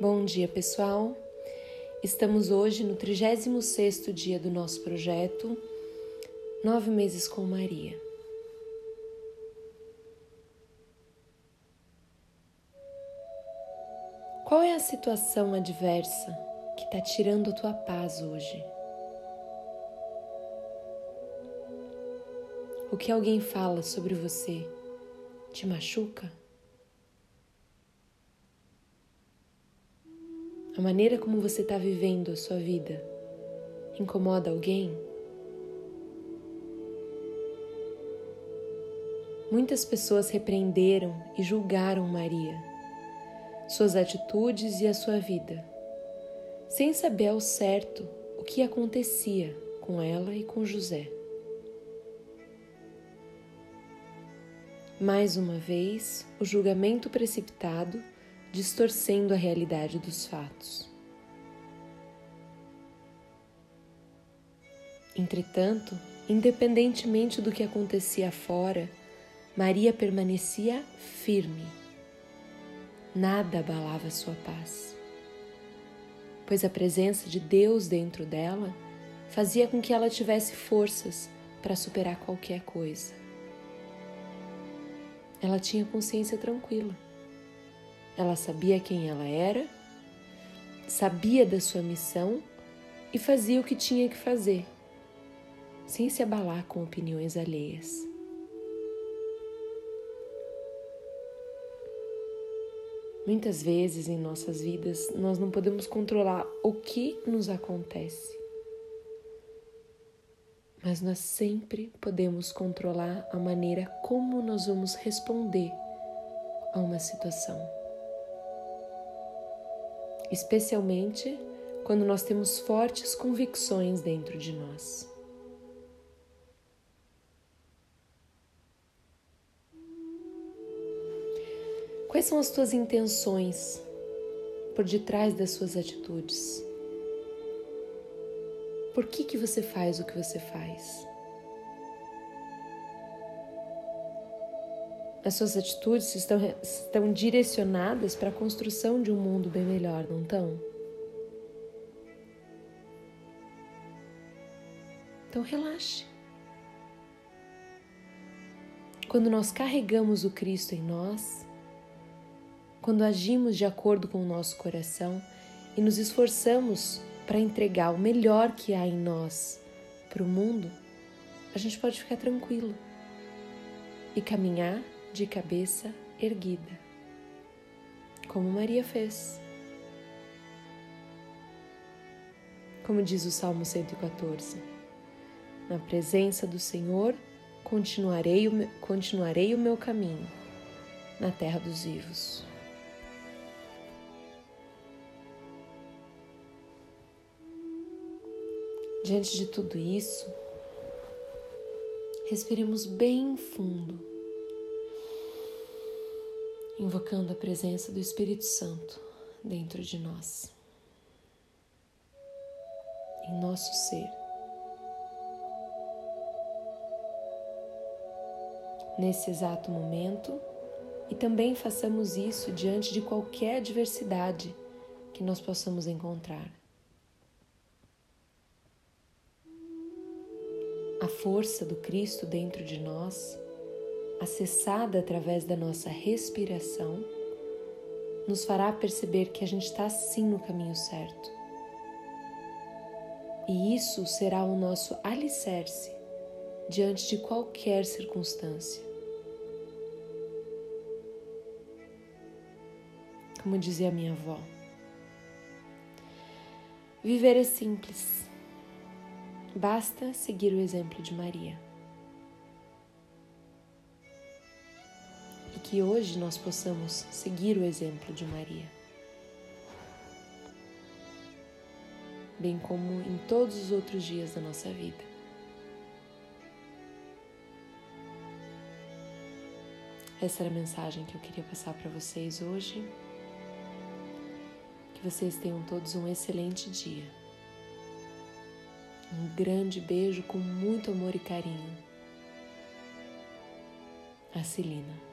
Bom dia, pessoal. Estamos hoje no 36º dia do nosso projeto Nove Meses com Maria. Qual é a situação adversa que está tirando a tua paz hoje? O que alguém fala sobre você te machuca? A maneira como você está vivendo a sua vida incomoda alguém? Muitas pessoas repreenderam e julgaram Maria, suas atitudes e a sua vida, sem saber ao certo o que acontecia com ela e com José. Mais uma vez, o julgamento precipitado distorcendo a realidade dos fatos. Entretanto, independentemente do que acontecia fora, Maria permanecia firme. Nada abalava sua paz, pois a presença de Deus dentro dela fazia com que ela tivesse forças para superar qualquer coisa. Ela tinha consciência tranquila ela sabia quem ela era, sabia da sua missão e fazia o que tinha que fazer, sem se abalar com opiniões alheias. Muitas vezes em nossas vidas nós não podemos controlar o que nos acontece, mas nós sempre podemos controlar a maneira como nós vamos responder a uma situação especialmente quando nós temos fortes convicções dentro de nós. Quais são as tuas intenções por detrás das suas atitudes? Por que que você faz o que você faz? As suas atitudes estão, estão direcionadas para a construção de um mundo bem melhor, não estão? Então relaxe. Quando nós carregamos o Cristo em nós, quando agimos de acordo com o nosso coração e nos esforçamos para entregar o melhor que há em nós para o mundo, a gente pode ficar tranquilo e caminhar de cabeça erguida, como Maria fez. Como diz o Salmo 114: Na presença do Senhor continuarei o, continuarei o meu caminho na terra dos vivos. Diante de tudo isso, respiremos bem fundo invocando a presença do Espírito Santo dentro de nós, em nosso ser. Nesse exato momento, e também façamos isso diante de qualquer adversidade que nós possamos encontrar. A força do Cristo dentro de nós acessada através da nossa respiração, nos fará perceber que a gente está sim no caminho certo. E isso será o nosso alicerce diante de qualquer circunstância. Como dizia minha avó, viver é simples, basta seguir o exemplo de Maria. Que hoje nós possamos seguir o exemplo de Maria. Bem como em todos os outros dias da nossa vida. Essa era a mensagem que eu queria passar para vocês hoje. Que vocês tenham todos um excelente dia. Um grande beijo com muito amor e carinho. A Celina.